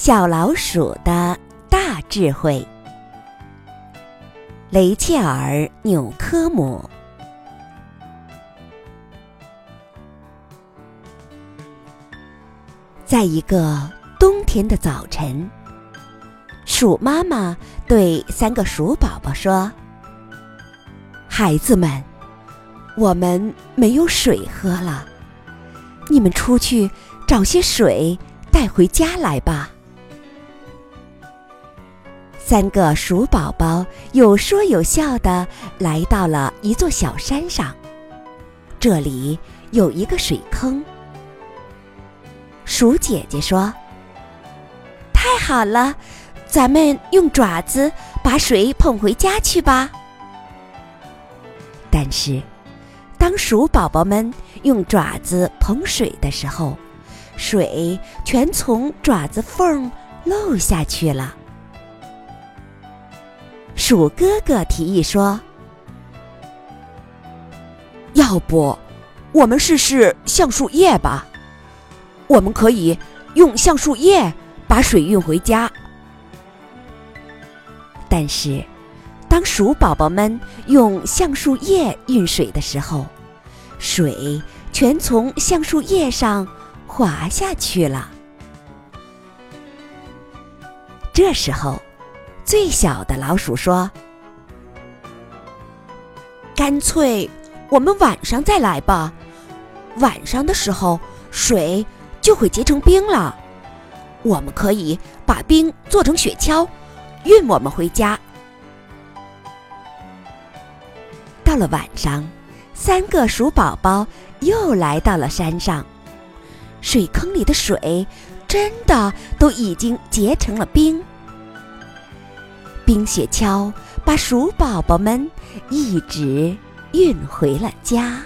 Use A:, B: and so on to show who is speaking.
A: 小老鼠的大智慧，雷切尔·纽科姆。在一个冬天的早晨，鼠妈妈对三个鼠宝宝说：“孩子们，我们没有水喝了，你们出去找些水带回家来吧。”三个鼠宝宝有说有笑的来到了一座小山上，这里有一个水坑。鼠姐姐说：“太好了，咱们用爪子把水捧回家去吧。”但是，当鼠宝宝们用爪子捧水的时候，水全从爪子缝漏下去了。鼠哥哥提议说：“
B: 要不，我们试试橡树叶吧？我们可以用橡树叶把水运回家。”
A: 但是，当鼠宝宝们用橡树叶运水的时候，水全从橡树叶上滑下去了。这时候。最小的老鼠说：“
B: 干脆我们晚上再来吧。晚上的时候，水就会结成冰了。我们可以把冰做成雪橇，运我们回家。”
A: 到了晚上，三个鼠宝宝又来到了山上，水坑里的水真的都已经结成了冰。冰雪橇把鼠宝宝们一直运回了家。